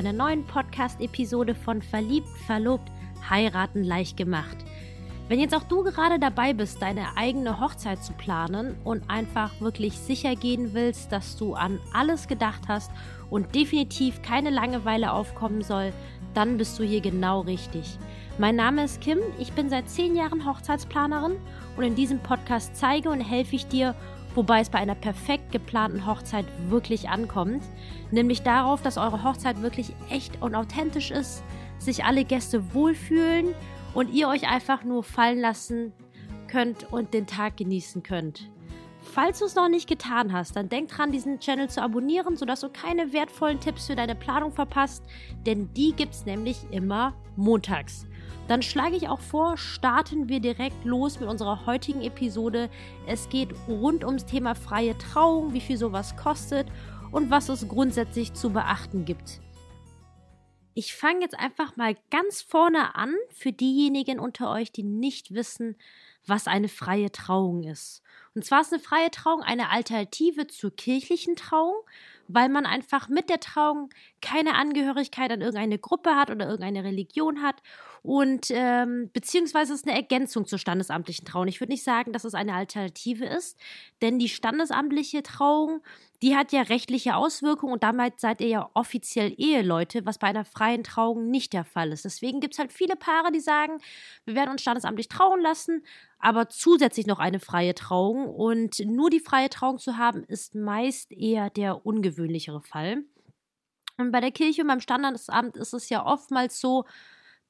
einer neuen Podcast-Episode von Verliebt, Verlobt, Heiraten leicht gemacht. Wenn jetzt auch du gerade dabei bist, deine eigene Hochzeit zu planen und einfach wirklich sicher gehen willst, dass du an alles gedacht hast und definitiv keine Langeweile aufkommen soll, dann bist du hier genau richtig. Mein Name ist Kim, ich bin seit zehn Jahren Hochzeitsplanerin und in diesem Podcast zeige und helfe ich dir, wobei es bei einer perfekt geplanten Hochzeit wirklich ankommt, nämlich darauf, dass eure Hochzeit wirklich echt und authentisch ist, sich alle Gäste wohlfühlen und ihr euch einfach nur fallen lassen könnt und den Tag genießen könnt. Falls du es noch nicht getan hast, dann denk dran, diesen Channel zu abonnieren, sodass du keine wertvollen Tipps für deine Planung verpasst, denn die gibt es nämlich immer montags. Dann schlage ich auch vor, starten wir direkt los mit unserer heutigen Episode. Es geht rund ums Thema freie Trauung, wie viel sowas kostet und was es grundsätzlich zu beachten gibt. Ich fange jetzt einfach mal ganz vorne an für diejenigen unter euch, die nicht wissen, was eine freie Trauung ist. Und zwar ist eine freie Trauung eine Alternative zur kirchlichen Trauung, weil man einfach mit der Trauung keine Angehörigkeit an irgendeine Gruppe hat oder irgendeine Religion hat und ähm, beziehungsweise es eine Ergänzung zur standesamtlichen Trauung. Ich würde nicht sagen, dass es eine Alternative ist, denn die standesamtliche Trauung, die hat ja rechtliche Auswirkungen und damit seid ihr ja offiziell Eheleute, was bei einer freien Trauung nicht der Fall ist. Deswegen gibt es halt viele Paare, die sagen, wir werden uns standesamtlich trauen lassen, aber zusätzlich noch eine freie Trauung und nur die freie Trauung zu haben, ist meist eher der ungewöhnlichere Fall. Und bei der Kirche und beim Standesamt ist es ja oftmals so,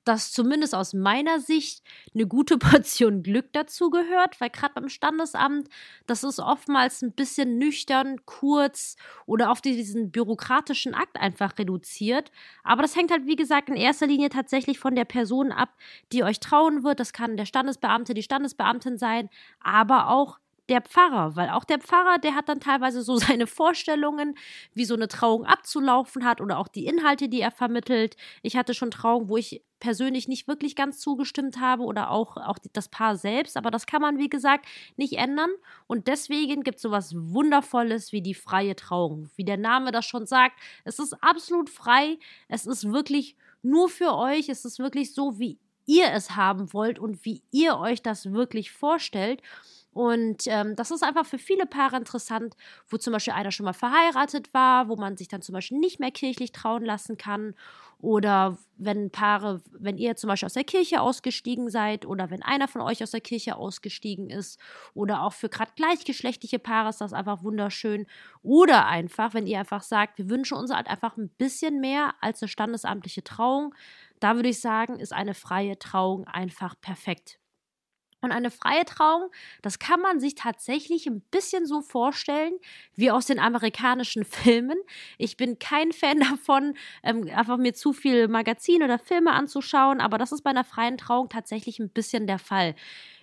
dass zumindest aus meiner Sicht eine gute Portion Glück dazu gehört, weil gerade beim Standesamt, das ist oftmals ein bisschen nüchtern, kurz oder auf diesen bürokratischen Akt einfach reduziert. Aber das hängt halt, wie gesagt, in erster Linie tatsächlich von der Person ab, die euch trauen wird. Das kann der Standesbeamte, die Standesbeamtin sein, aber auch der Pfarrer, weil auch der Pfarrer, der hat dann teilweise so seine Vorstellungen, wie so eine Trauung abzulaufen hat oder auch die Inhalte, die er vermittelt. Ich hatte schon Trauungen, wo ich persönlich nicht wirklich ganz zugestimmt habe oder auch, auch das Paar selbst, aber das kann man, wie gesagt, nicht ändern und deswegen gibt es sowas Wundervolles wie die freie Trauung. Wie der Name das schon sagt, es ist absolut frei, es ist wirklich nur für euch, es ist wirklich so, wie ihr es haben wollt und wie ihr euch das wirklich vorstellt. Und ähm, das ist einfach für viele Paare interessant, wo zum Beispiel einer schon mal verheiratet war, wo man sich dann zum Beispiel nicht mehr kirchlich trauen lassen kann. Oder wenn Paare, wenn ihr zum Beispiel aus der Kirche ausgestiegen seid oder wenn einer von euch aus der Kirche ausgestiegen ist. Oder auch für gerade gleichgeschlechtliche Paare ist das einfach wunderschön. Oder einfach, wenn ihr einfach sagt, wir wünschen uns halt einfach ein bisschen mehr als eine standesamtliche Trauung. Da würde ich sagen, ist eine freie Trauung einfach perfekt. Und eine freie Trauung, das kann man sich tatsächlich ein bisschen so vorstellen wie aus den amerikanischen Filmen. Ich bin kein Fan davon, ähm, einfach mir zu viel Magazine oder Filme anzuschauen, aber das ist bei einer freien Trauung tatsächlich ein bisschen der Fall.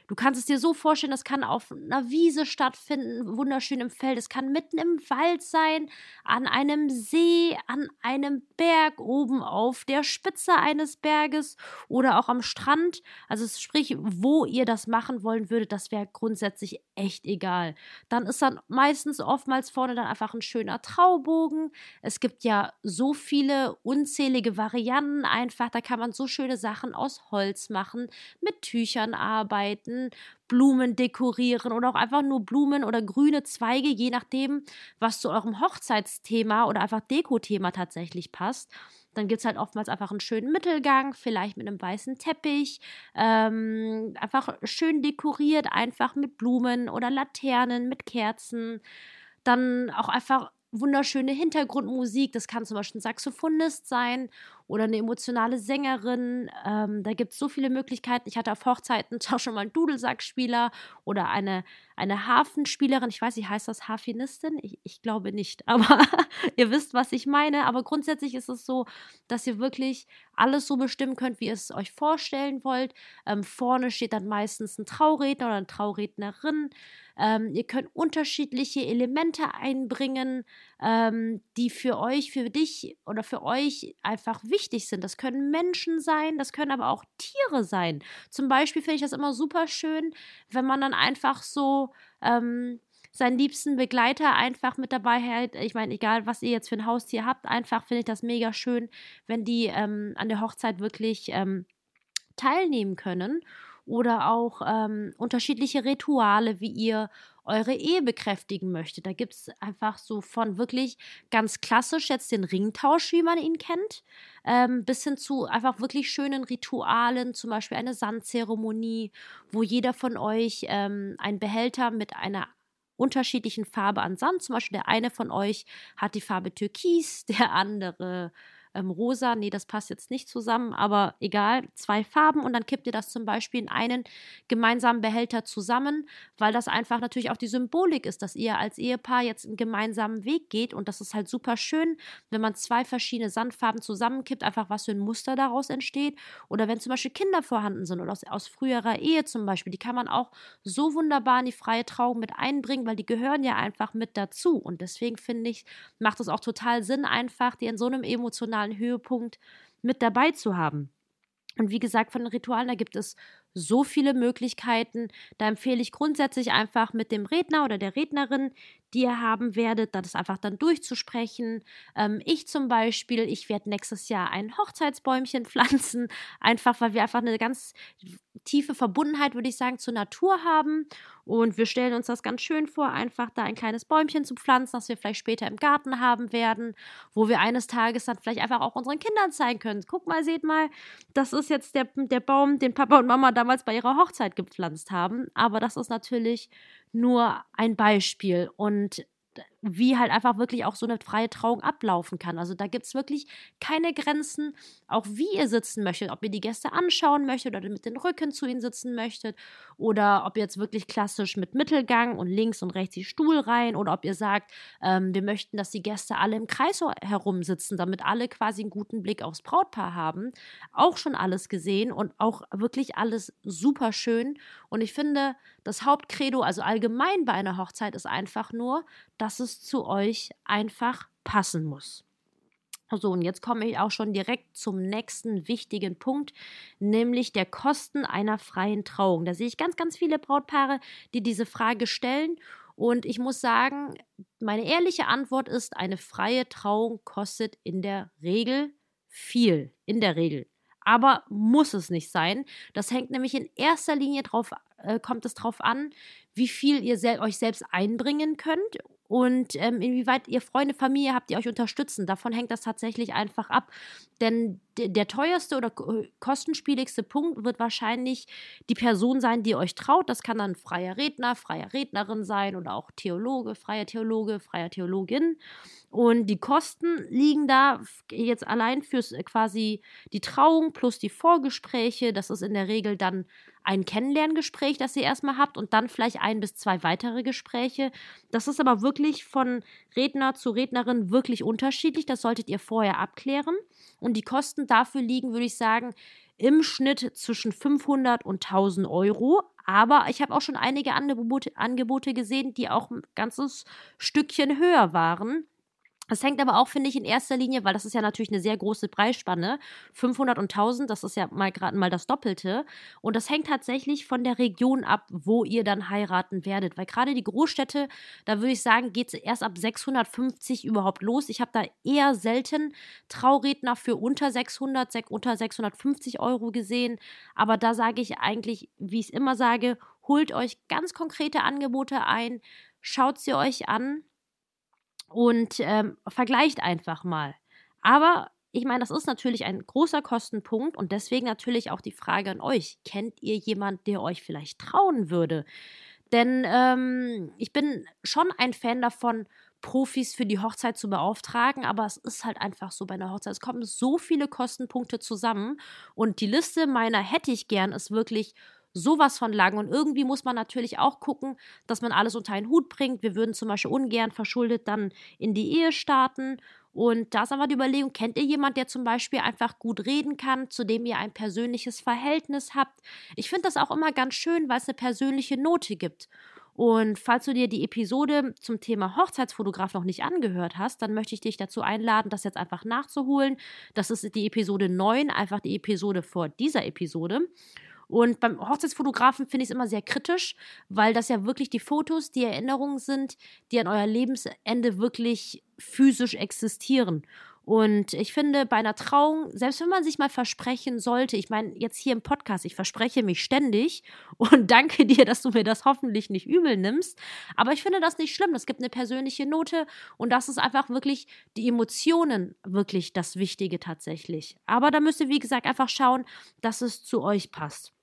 Du kannst es dir so vorstellen, das kann auf einer Wiese stattfinden, wunderschön im Feld. Es kann mitten im Wald sein, an einem See, an einem Berg oben auf der Spitze eines Berges oder auch am Strand. Also sprich, wo ihr das machen wollen würdet, das wäre grundsätzlich echt egal. Dann ist dann meistens oftmals vorne dann einfach ein schöner Traubogen. Es gibt ja so viele unzählige Varianten einfach. Da kann man so schöne Sachen aus Holz machen, mit Tüchern arbeiten Blumen dekorieren oder auch einfach nur Blumen oder grüne Zweige, je nachdem, was zu eurem Hochzeitsthema oder einfach Dekothema tatsächlich passt. Dann gibt es halt oftmals einfach einen schönen Mittelgang, vielleicht mit einem weißen Teppich, ähm, einfach schön dekoriert, einfach mit Blumen oder Laternen, mit Kerzen. Dann auch einfach wunderschöne Hintergrundmusik. Das kann zum Beispiel ein Saxophonist sein oder eine emotionale Sängerin. Ähm, da gibt es so viele Möglichkeiten. Ich hatte auf Hochzeiten auch schon mal einen Dudelsackspieler oder eine, eine Hafenspielerin. Ich weiß nicht, heißt das Harfenistin? Ich, ich glaube nicht, aber ihr wisst, was ich meine. Aber grundsätzlich ist es so, dass ihr wirklich alles so bestimmen könnt, wie ihr es euch vorstellen wollt. Ähm, vorne steht dann meistens ein Trauredner oder eine Traurednerin. Ähm, ihr könnt unterschiedliche Elemente einbringen, ähm, die für euch, für dich oder für euch einfach wichtig sind. Das können Menschen sein, das können aber auch Tiere sein. Zum Beispiel finde ich das immer super schön, wenn man dann einfach so ähm, seinen liebsten Begleiter einfach mit dabei hält. Ich meine, egal was ihr jetzt für ein Haustier habt, einfach finde ich das mega schön, wenn die ähm, an der Hochzeit wirklich ähm, teilnehmen können oder auch ähm, unterschiedliche Rituale, wie ihr eure Ehe bekräftigen möchtet. Da gibt es einfach so von wirklich ganz klassisch jetzt den Ringtausch, wie man ihn kennt, ähm, bis hin zu einfach wirklich schönen Ritualen, zum Beispiel eine Sandzeremonie, wo jeder von euch ähm, einen Behälter mit einer unterschiedlichen Farbe an Sand, zum Beispiel der eine von euch hat die Farbe Türkis, der andere ähm, rosa. Nee, das passt jetzt nicht zusammen, aber egal, zwei Farben und dann kippt ihr das zum Beispiel in einen gemeinsamen Behälter zusammen, weil das einfach natürlich auch die Symbolik ist, dass ihr als Ehepaar jetzt einen gemeinsamen Weg geht und das ist halt super schön, wenn man zwei verschiedene Sandfarben zusammenkippt, einfach was für ein Muster daraus entsteht oder wenn zum Beispiel Kinder vorhanden sind oder aus, aus früherer Ehe zum Beispiel, die kann man auch so wunderbar in die freie Trauung mit einbringen, weil die gehören ja einfach mit dazu und deswegen finde ich, macht es auch total Sinn einfach, die in so einem emotionalen emotionalen Höhepunkt mit dabei zu haben. Und wie gesagt, von den Ritualen, da gibt es so viele Möglichkeiten. Da empfehle ich grundsätzlich einfach mit dem Redner oder der Rednerin, die ihr haben werdet, das einfach dann durchzusprechen. Ähm, ich zum Beispiel, ich werde nächstes Jahr ein Hochzeitsbäumchen pflanzen, einfach weil wir einfach eine ganz tiefe Verbundenheit, würde ich sagen, zur Natur haben. Und wir stellen uns das ganz schön vor, einfach da ein kleines Bäumchen zu pflanzen, das wir vielleicht später im Garten haben werden, wo wir eines Tages dann vielleicht einfach auch unseren Kindern zeigen können. Guck mal, seht mal, das ist jetzt der, der Baum, den Papa und Mama damals bei ihrer Hochzeit gepflanzt haben. Aber das ist natürlich nur ein Beispiel. Und wie halt einfach wirklich auch so eine freie Trauung ablaufen kann. Also da gibt es wirklich keine Grenzen, auch wie ihr sitzen möchtet, ob ihr die Gäste anschauen möchtet oder mit den Rücken zu ihnen sitzen möchtet oder ob ihr jetzt wirklich klassisch mit Mittelgang und links und rechts die Stuhlreihen oder ob ihr sagt, ähm, wir möchten, dass die Gäste alle im Kreis herum sitzen, damit alle quasi einen guten Blick aufs Brautpaar haben. Auch schon alles gesehen und auch wirklich alles super schön. Und ich finde, das Hauptcredo, also allgemein bei einer Hochzeit, ist einfach nur, dass es zu euch einfach passen muss. So, und jetzt komme ich auch schon direkt zum nächsten wichtigen Punkt, nämlich der Kosten einer freien Trauung. Da sehe ich ganz, ganz viele Brautpaare, die diese Frage stellen. Und ich muss sagen, meine ehrliche Antwort ist, eine freie Trauung kostet in der Regel viel. In der Regel. Aber muss es nicht sein. Das hängt nämlich in erster Linie drauf, äh, kommt es darauf an, wie viel ihr sel euch selbst einbringen könnt und ähm, inwieweit ihr Freunde, Familie habt, die euch unterstützen. Davon hängt das tatsächlich einfach ab. Denn der teuerste oder kostenspieligste Punkt wird wahrscheinlich die Person sein, die euch traut. Das kann dann freier Redner, freier Rednerin sein oder auch Theologe, freier Theologe, freier Theologin. Und die Kosten liegen da jetzt allein fürs äh, quasi die Trauung plus die Vorgespräche. Das ist in der Regel dann ein Kennenlerngespräch, das ihr erstmal habt und dann vielleicht ein bis zwei weitere Gespräche. Das ist aber wirklich von Redner zu Rednerin wirklich unterschiedlich. Das solltet ihr vorher abklären. Und die Kosten dafür liegen, würde ich sagen, im Schnitt zwischen 500 und 1000 Euro. Aber ich habe auch schon einige Angebote, Angebote gesehen, die auch ein ganzes Stückchen höher waren. Das hängt aber auch, finde ich, in erster Linie, weil das ist ja natürlich eine sehr große Preisspanne. 500 und 1000, das ist ja mal gerade mal das Doppelte. Und das hängt tatsächlich von der Region ab, wo ihr dann heiraten werdet. Weil gerade die Großstädte, da würde ich sagen, geht es erst ab 650 überhaupt los. Ich habe da eher selten Trauredner für unter 600, unter 650 Euro gesehen. Aber da sage ich eigentlich, wie ich es immer sage, holt euch ganz konkrete Angebote ein, schaut sie euch an und ähm, vergleicht einfach mal. Aber ich meine, das ist natürlich ein großer Kostenpunkt und deswegen natürlich auch die Frage an euch. Kennt ihr jemanden, der euch vielleicht trauen würde? Denn ähm, ich bin schon ein Fan davon, Profis für die Hochzeit zu beauftragen, aber es ist halt einfach so bei einer Hochzeit. Es kommen so viele Kostenpunkte zusammen und die Liste meiner hätte ich gern ist wirklich sowas von lang. Und irgendwie muss man natürlich auch gucken, dass man alles unter einen Hut bringt. Wir würden zum Beispiel ungern verschuldet dann in die Ehe starten. Und da ist aber die Überlegung, kennt ihr jemanden, der zum Beispiel einfach gut reden kann, zu dem ihr ein persönliches Verhältnis habt? Ich finde das auch immer ganz schön, weil es eine persönliche Note gibt. Und falls du dir die Episode zum Thema Hochzeitsfotograf noch nicht angehört hast, dann möchte ich dich dazu einladen, das jetzt einfach nachzuholen. Das ist die Episode 9, einfach die Episode vor dieser Episode. Und beim Hochzeitsfotografen finde ich es immer sehr kritisch, weil das ja wirklich die Fotos, die Erinnerungen sind, die an euer Lebensende wirklich physisch existieren. Und ich finde, bei einer Trauung, selbst wenn man sich mal versprechen sollte, ich meine, jetzt hier im Podcast, ich verspreche mich ständig und danke dir, dass du mir das hoffentlich nicht übel nimmst. Aber ich finde das nicht schlimm. Es gibt eine persönliche Note und das ist einfach wirklich die Emotionen wirklich das Wichtige tatsächlich. Aber da müsst ihr, wie gesagt, einfach schauen, dass es zu euch passt.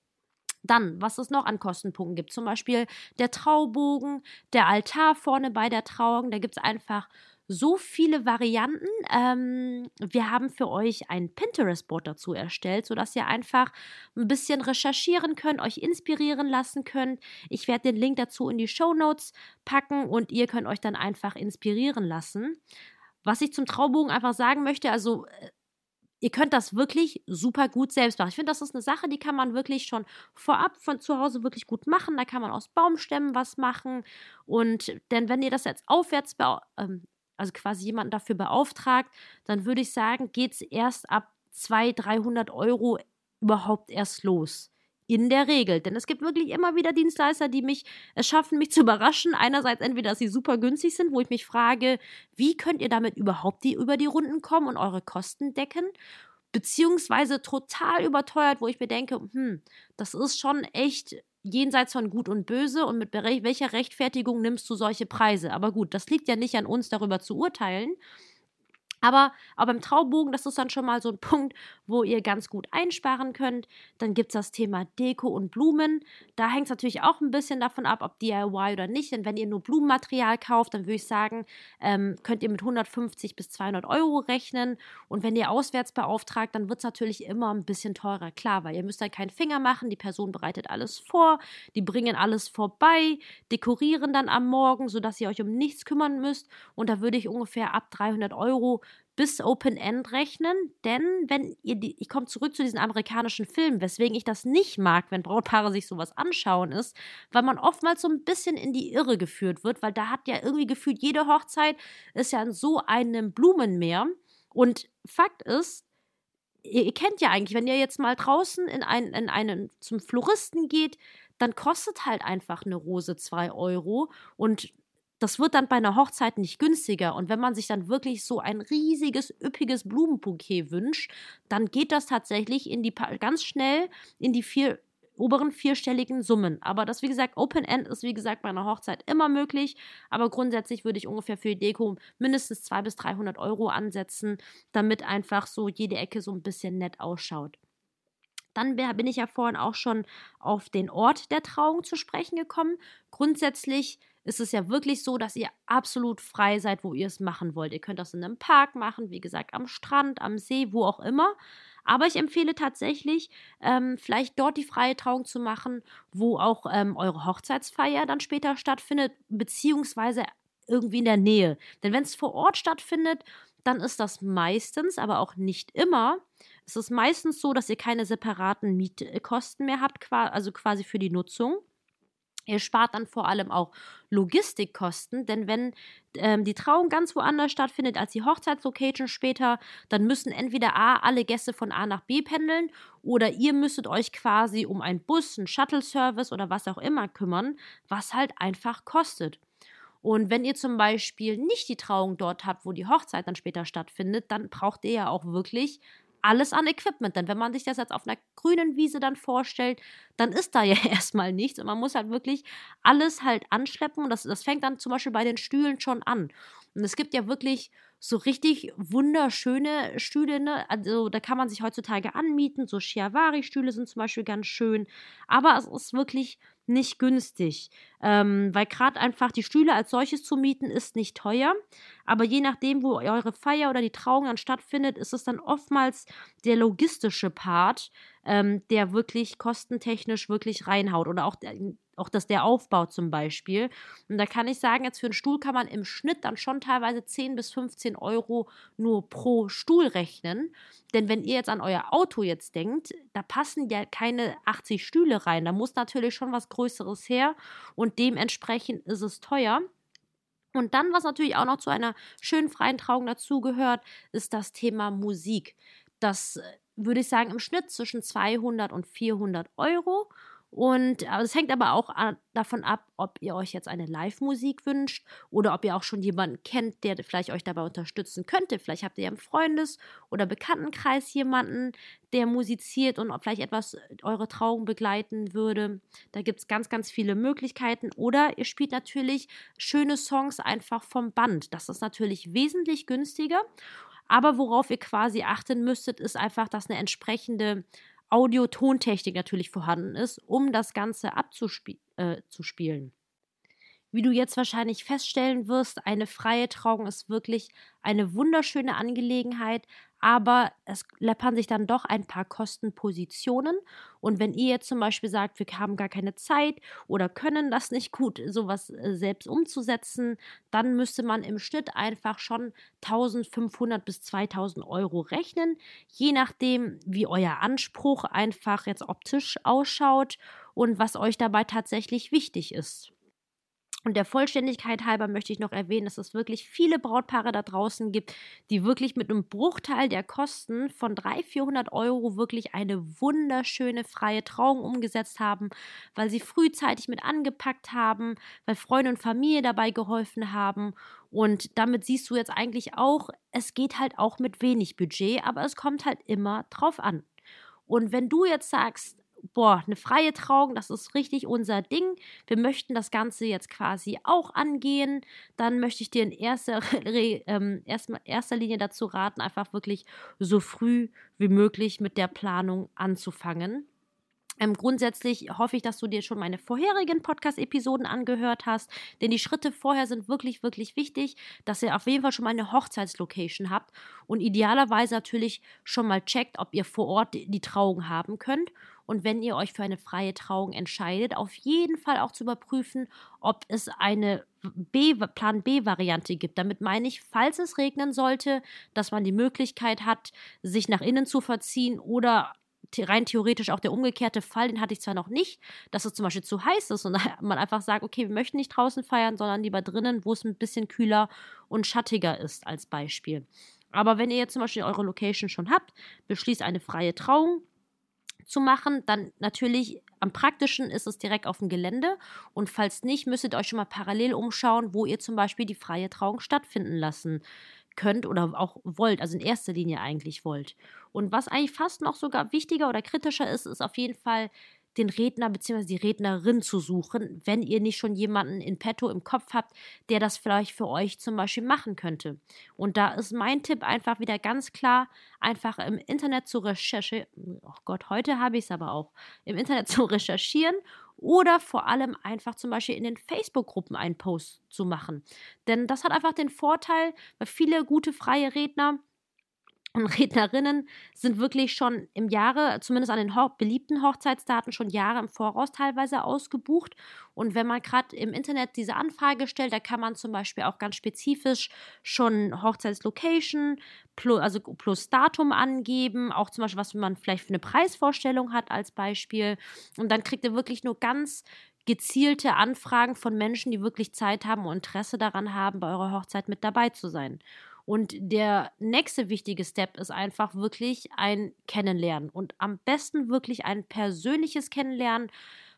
Dann, was es noch an Kostenpunkten gibt, zum Beispiel der Traubogen, der Altar vorne bei der Trauung, da gibt es einfach so viele Varianten. Ähm, wir haben für euch ein Pinterest-Board dazu erstellt, sodass ihr einfach ein bisschen recherchieren könnt, euch inspirieren lassen könnt. Ich werde den Link dazu in die Show Notes packen und ihr könnt euch dann einfach inspirieren lassen. Was ich zum Traubogen einfach sagen möchte, also äh, ihr könnt das wirklich super gut selbst machen. Ich finde, das ist eine Sache, die kann man wirklich schon vorab von zu Hause wirklich gut machen. Da kann man aus Baumstämmen was machen. Und denn wenn ihr das jetzt aufwärts ähm, also quasi jemanden dafür beauftragt, dann würde ich sagen, geht es erst ab 200, 300 Euro überhaupt erst los. In der Regel. Denn es gibt wirklich immer wieder Dienstleister, die mich es schaffen, mich zu überraschen. Einerseits entweder, dass sie super günstig sind, wo ich mich frage, wie könnt ihr damit überhaupt die, über die Runden kommen und eure Kosten decken? Beziehungsweise total überteuert, wo ich mir denke, hm, das ist schon echt jenseits von Gut und Böse und mit welcher Rechtfertigung nimmst du solche Preise? Aber gut, das liegt ja nicht an uns, darüber zu urteilen. Aber, aber beim Traubogen, das ist dann schon mal so ein Punkt, wo ihr ganz gut einsparen könnt. Dann gibt es das Thema Deko und Blumen. Da hängt es natürlich auch ein bisschen davon ab, ob DIY oder nicht. Denn wenn ihr nur Blumenmaterial kauft, dann würde ich sagen, ähm, könnt ihr mit 150 bis 200 Euro rechnen. Und wenn ihr auswärts beauftragt, dann wird es natürlich immer ein bisschen teurer. Klar, weil ihr müsst dann keinen Finger machen. Die Person bereitet alles vor. Die bringen alles vorbei, dekorieren dann am Morgen, sodass ihr euch um nichts kümmern müsst. Und da würde ich ungefähr ab 300 Euro bis Open End rechnen, denn wenn ihr die, ich komme zurück zu diesen amerikanischen Filmen, weswegen ich das nicht mag, wenn Brautpaare sich sowas anschauen, ist, weil man oftmals so ein bisschen in die Irre geführt wird, weil da hat ja irgendwie gefühlt jede Hochzeit ist ja in so einem Blumenmeer. Und Fakt ist, ihr, kennt ja eigentlich, wenn ihr jetzt mal draußen in, ein, in einen zum Floristen geht, dann kostet halt einfach eine Rose 2 Euro. Und das wird dann bei einer Hochzeit nicht günstiger. Und wenn man sich dann wirklich so ein riesiges, üppiges Blumenbouquet wünscht, dann geht das tatsächlich in die ganz schnell in die vier oberen vierstelligen Summen. Aber das, wie gesagt, Open End ist, wie gesagt, bei einer Hochzeit immer möglich. Aber grundsätzlich würde ich ungefähr für die Deko mindestens 200 bis 300 Euro ansetzen, damit einfach so jede Ecke so ein bisschen nett ausschaut. Dann bin ich ja vorhin auch schon auf den Ort der Trauung zu sprechen gekommen. Grundsätzlich ist es ja wirklich so, dass ihr absolut frei seid, wo ihr es machen wollt. Ihr könnt das in einem Park machen, wie gesagt, am Strand, am See, wo auch immer. Aber ich empfehle tatsächlich, ähm, vielleicht dort die freie Trauung zu machen, wo auch ähm, eure Hochzeitsfeier dann später stattfindet, beziehungsweise irgendwie in der Nähe. Denn wenn es vor Ort stattfindet, dann ist das meistens, aber auch nicht immer. Es ist meistens so, dass ihr keine separaten Mietkosten mehr habt, also quasi für die Nutzung. Ihr spart dann vor allem auch Logistikkosten, denn wenn ähm, die Trauung ganz woanders stattfindet als die Hochzeitslocation später, dann müssen entweder A, alle Gäste von A nach B pendeln oder ihr müsstet euch quasi um einen Bus, einen Shuttle-Service oder was auch immer kümmern, was halt einfach kostet. Und wenn ihr zum Beispiel nicht die Trauung dort habt, wo die Hochzeit dann später stattfindet, dann braucht ihr ja auch wirklich alles an Equipment. Denn wenn man sich das jetzt auf einer grünen Wiese dann vorstellt, dann ist da ja erstmal nichts. Und man muss halt wirklich alles halt anschleppen. Und das, das fängt dann zum Beispiel bei den Stühlen schon an. Und es gibt ja wirklich so richtig wunderschöne Stühle. Ne? Also da kann man sich heutzutage anmieten. So Shiavari-Stühle sind zum Beispiel ganz schön. Aber es ist wirklich nicht günstig, ähm, weil gerade einfach die Stühle als solches zu mieten ist nicht teuer, aber je nachdem, wo eure Feier oder die Trauung dann stattfindet, ist es dann oftmals der logistische Part, ähm, der wirklich kostentechnisch wirklich reinhaut. Oder auch der, auch das der Aufbau zum Beispiel. Und da kann ich sagen, jetzt für einen Stuhl kann man im Schnitt dann schon teilweise 10 bis 15 Euro nur pro Stuhl rechnen. Denn wenn ihr jetzt an euer Auto jetzt denkt, da passen ja keine 80 Stühle rein. Da muss natürlich schon was Größeres her und dementsprechend ist es teuer. Und dann, was natürlich auch noch zu einer schönen freien Trauung dazugehört, ist das Thema Musik. Das würde ich sagen, im Schnitt zwischen 200 und 400 Euro. Und es hängt aber auch davon ab, ob ihr euch jetzt eine Live-Musik wünscht oder ob ihr auch schon jemanden kennt, der vielleicht euch dabei unterstützen könnte. Vielleicht habt ihr im Freundes- oder Bekanntenkreis jemanden, der musiziert und vielleicht etwas eure Trauung begleiten würde. Da gibt es ganz, ganz viele Möglichkeiten. Oder ihr spielt natürlich schöne Songs einfach vom Band. Das ist natürlich wesentlich günstiger. Aber worauf ihr quasi achten müsstet, ist einfach, dass eine entsprechende Audio-Tontechnik natürlich vorhanden ist, um das Ganze abzuspielen. Äh, Wie du jetzt wahrscheinlich feststellen wirst, eine freie Trauung ist wirklich eine wunderschöne Angelegenheit, aber es läppern sich dann doch ein paar Kostenpositionen. Und wenn ihr jetzt zum Beispiel sagt, wir haben gar keine Zeit oder können das nicht gut, sowas äh, selbst umzusetzen, dann müsste man im Schnitt einfach schon 1500 bis 2000 Euro rechnen, je nachdem, wie euer Anspruch einfach jetzt optisch ausschaut und was euch dabei tatsächlich wichtig ist. Und der Vollständigkeit halber möchte ich noch erwähnen, dass es wirklich viele Brautpaare da draußen gibt, die wirklich mit einem Bruchteil der Kosten von 300, 400 Euro wirklich eine wunderschöne freie Trauung umgesetzt haben, weil sie frühzeitig mit angepackt haben, weil Freunde und Familie dabei geholfen haben. Und damit siehst du jetzt eigentlich auch, es geht halt auch mit wenig Budget, aber es kommt halt immer drauf an. Und wenn du jetzt sagst, boah, eine freie Trauung, das ist richtig unser Ding. Wir möchten das Ganze jetzt quasi auch angehen. Dann möchte ich dir in erster, ähm, erster, erster Linie dazu raten, einfach wirklich so früh wie möglich mit der Planung anzufangen. Ähm, grundsätzlich hoffe ich, dass du dir schon meine vorherigen Podcast-Episoden angehört hast, denn die Schritte vorher sind wirklich, wirklich wichtig, dass ihr auf jeden Fall schon mal eine Hochzeitslocation habt und idealerweise natürlich schon mal checkt, ob ihr vor Ort die, die Trauung haben könnt. Und wenn ihr euch für eine freie Trauung entscheidet, auf jeden Fall auch zu überprüfen, ob es eine B, Plan B-Variante gibt. Damit meine ich, falls es regnen sollte, dass man die Möglichkeit hat, sich nach innen zu verziehen oder rein theoretisch auch der umgekehrte Fall, den hatte ich zwar noch nicht, dass es zum Beispiel zu heiß ist und man einfach sagt, okay, wir möchten nicht draußen feiern, sondern lieber drinnen, wo es ein bisschen kühler und schattiger ist, als Beispiel. Aber wenn ihr jetzt zum Beispiel eure Location schon habt, beschließt eine freie Trauung zu machen, dann natürlich am praktischen ist es direkt auf dem Gelände und falls nicht, müsstet ihr euch schon mal parallel umschauen, wo ihr zum Beispiel die freie Trauung stattfinden lassen könnt oder auch wollt, also in erster Linie eigentlich wollt. Und was eigentlich fast noch sogar wichtiger oder kritischer ist, ist auf jeden Fall den Redner bzw. die Rednerin zu suchen, wenn ihr nicht schon jemanden in petto im Kopf habt, der das vielleicht für euch zum Beispiel machen könnte. Und da ist mein Tipp einfach wieder ganz klar, einfach im Internet zu recherchieren. Oh Gott, heute habe ich es aber auch. Im Internet zu recherchieren oder vor allem einfach zum Beispiel in den Facebook-Gruppen einen Post zu machen. Denn das hat einfach den Vorteil, weil viele gute freie Redner und Rednerinnen sind wirklich schon im Jahre, zumindest an den beliebten Hochzeitsdaten, schon Jahre im Voraus teilweise ausgebucht. Und wenn man gerade im Internet diese Anfrage stellt, da kann man zum Beispiel auch ganz spezifisch schon Hochzeitslocation, plus, also plus Datum angeben, auch zum Beispiel, was man vielleicht für eine Preisvorstellung hat als Beispiel. Und dann kriegt ihr wirklich nur ganz gezielte Anfragen von Menschen, die wirklich Zeit haben und Interesse daran haben, bei eurer Hochzeit mit dabei zu sein. Und der nächste wichtige Step ist einfach wirklich ein Kennenlernen und am besten wirklich ein persönliches Kennenlernen.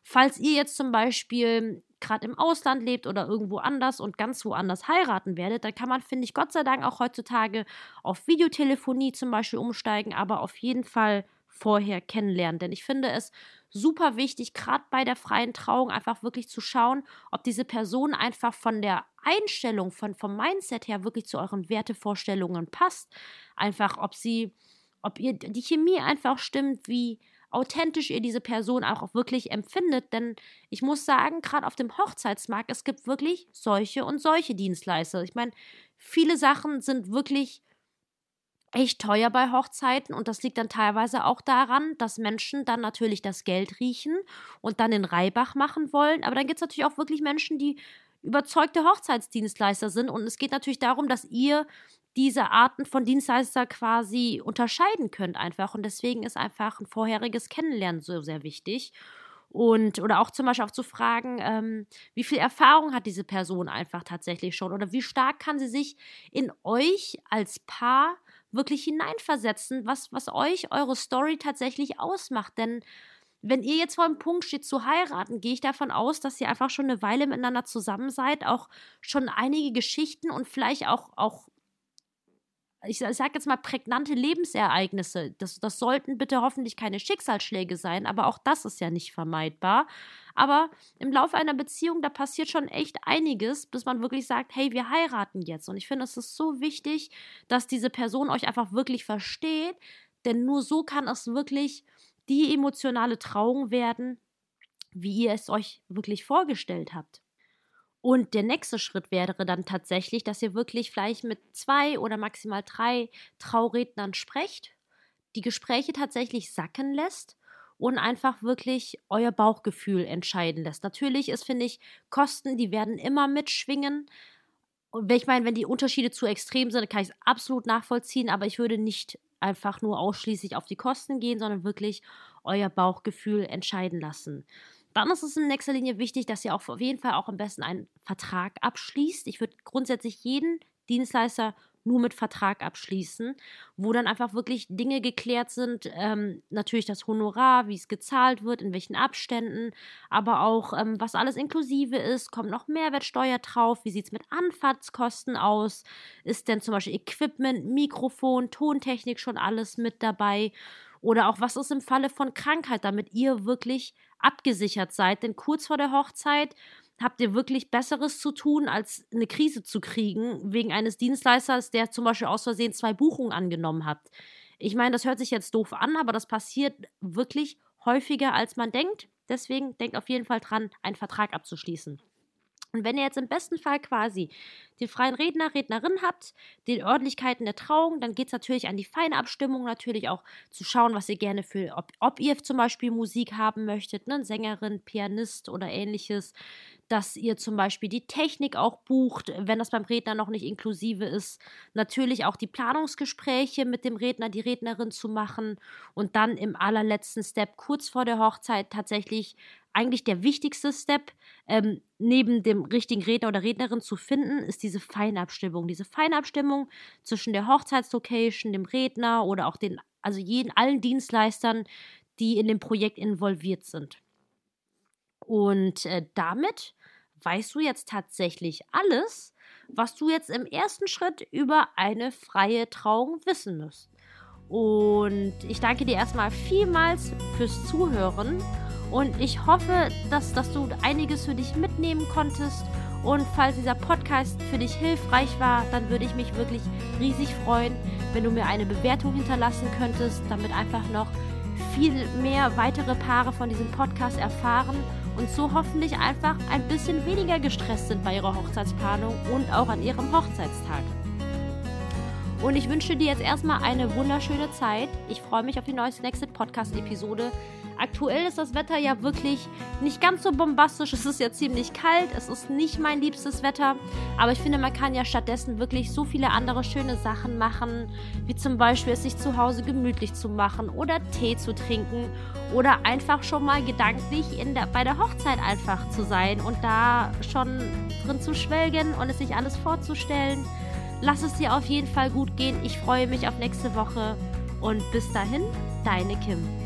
Falls ihr jetzt zum Beispiel gerade im Ausland lebt oder irgendwo anders und ganz woanders heiraten werdet, dann kann man, finde ich, Gott sei Dank auch heutzutage auf Videotelefonie zum Beispiel umsteigen, aber auf jeden Fall vorher kennenlernen. Denn ich finde es super wichtig, gerade bei der freien Trauung einfach wirklich zu schauen, ob diese Person einfach von der Einstellung, von, vom Mindset her wirklich zu euren Wertevorstellungen passt. Einfach, ob sie, ob ihr die Chemie einfach stimmt, wie authentisch ihr diese Person auch wirklich empfindet. Denn ich muss sagen, gerade auf dem Hochzeitsmarkt, es gibt wirklich solche und solche Dienstleister. Ich meine, viele Sachen sind wirklich echt teuer bei Hochzeiten und das liegt dann teilweise auch daran, dass Menschen dann natürlich das Geld riechen und dann den Reibach machen wollen. Aber dann gibt es natürlich auch wirklich Menschen, die überzeugte Hochzeitsdienstleister sind und es geht natürlich darum, dass ihr diese Arten von Dienstleister quasi unterscheiden könnt einfach und deswegen ist einfach ein vorheriges Kennenlernen so sehr wichtig. Und, oder auch zum Beispiel auch zu fragen, ähm, wie viel Erfahrung hat diese Person einfach tatsächlich schon oder wie stark kann sie sich in euch als Paar wirklich hineinversetzen, was, was euch eure Story tatsächlich ausmacht. Denn wenn ihr jetzt vor dem Punkt steht zu heiraten, gehe ich davon aus, dass ihr einfach schon eine Weile miteinander zusammen seid, auch schon einige Geschichten und vielleicht auch, auch ich sage jetzt mal, prägnante Lebensereignisse. Das, das sollten bitte hoffentlich keine Schicksalsschläge sein, aber auch das ist ja nicht vermeidbar. Aber im Laufe einer Beziehung, da passiert schon echt einiges, bis man wirklich sagt, hey, wir heiraten jetzt. Und ich finde, es ist so wichtig, dass diese Person euch einfach wirklich versteht, denn nur so kann es wirklich die emotionale Trauung werden, wie ihr es euch wirklich vorgestellt habt. Und der nächste Schritt wäre dann tatsächlich, dass ihr wirklich vielleicht mit zwei oder maximal drei Traurednern sprecht, die Gespräche tatsächlich sacken lässt und einfach wirklich euer Bauchgefühl entscheiden lässt. Natürlich ist, finde ich, Kosten, die werden immer mitschwingen. Und ich meine, wenn die Unterschiede zu extrem sind, kann ich es absolut nachvollziehen, aber ich würde nicht einfach nur ausschließlich auf die Kosten gehen, sondern wirklich euer Bauchgefühl entscheiden lassen. Dann ist es in nächster Linie wichtig, dass ihr auch auf jeden Fall auch am besten einen Vertrag abschließt. Ich würde grundsätzlich jeden Dienstleister nur mit Vertrag abschließen, wo dann einfach wirklich Dinge geklärt sind. Ähm, natürlich das Honorar, wie es gezahlt wird, in welchen Abständen, aber auch ähm, was alles inklusive ist. Kommt noch Mehrwertsteuer drauf? Wie sieht es mit Anfahrtskosten aus? Ist denn zum Beispiel Equipment, Mikrofon, Tontechnik schon alles mit dabei? Oder auch was ist im Falle von Krankheit, damit ihr wirklich abgesichert seid? Denn kurz vor der Hochzeit habt ihr wirklich Besseres zu tun, als eine Krise zu kriegen, wegen eines Dienstleisters, der zum Beispiel aus Versehen zwei Buchungen angenommen hat. Ich meine, das hört sich jetzt doof an, aber das passiert wirklich häufiger, als man denkt. Deswegen denkt auf jeden Fall dran, einen Vertrag abzuschließen. Und wenn ihr jetzt im besten Fall quasi den freien Redner, Rednerin habt, den Örtlichkeiten der Trauung, dann geht es natürlich an die feine Abstimmung, natürlich auch zu schauen, was ihr gerne für, ob, ob ihr zum Beispiel Musik haben möchtet, ne, Sängerin, Pianist oder ähnliches, dass ihr zum Beispiel die Technik auch bucht, wenn das beim Redner noch nicht inklusive ist. Natürlich auch die Planungsgespräche mit dem Redner, die Rednerin zu machen und dann im allerletzten Step kurz vor der Hochzeit tatsächlich eigentlich der wichtigste Step, ähm, neben dem richtigen Redner oder Rednerin zu finden, ist diese Feinabstimmung. Diese Feinabstimmung zwischen der Hochzeitslocation, dem Redner oder auch den, also jeden, allen Dienstleistern, die in dem Projekt involviert sind. Und äh, damit weißt du jetzt tatsächlich alles, was du jetzt im ersten Schritt über eine freie Trauung wissen musst. Und ich danke dir erstmal vielmals fürs Zuhören und ich hoffe, dass, dass du einiges für dich mitnehmen konntest. Und falls dieser Podcast für dich hilfreich war, dann würde ich mich wirklich riesig freuen, wenn du mir eine Bewertung hinterlassen könntest, damit einfach noch viel mehr weitere Paare von diesem Podcast erfahren und so hoffentlich einfach ein bisschen weniger gestresst sind bei ihrer Hochzeitsplanung und auch an ihrem Hochzeitstag. Und ich wünsche dir jetzt erstmal eine wunderschöne Zeit. Ich freue mich auf die nächste Podcast-Episode. Aktuell ist das Wetter ja wirklich nicht ganz so bombastisch. Es ist ja ziemlich kalt. Es ist nicht mein liebstes Wetter. Aber ich finde, man kann ja stattdessen wirklich so viele andere schöne Sachen machen. Wie zum Beispiel es sich zu Hause gemütlich zu machen oder Tee zu trinken. Oder einfach schon mal gedanklich in der, bei der Hochzeit einfach zu sein und da schon drin zu schwelgen und es sich alles vorzustellen. Lass es dir auf jeden Fall gut gehen. Ich freue mich auf nächste Woche. Und bis dahin, deine Kim.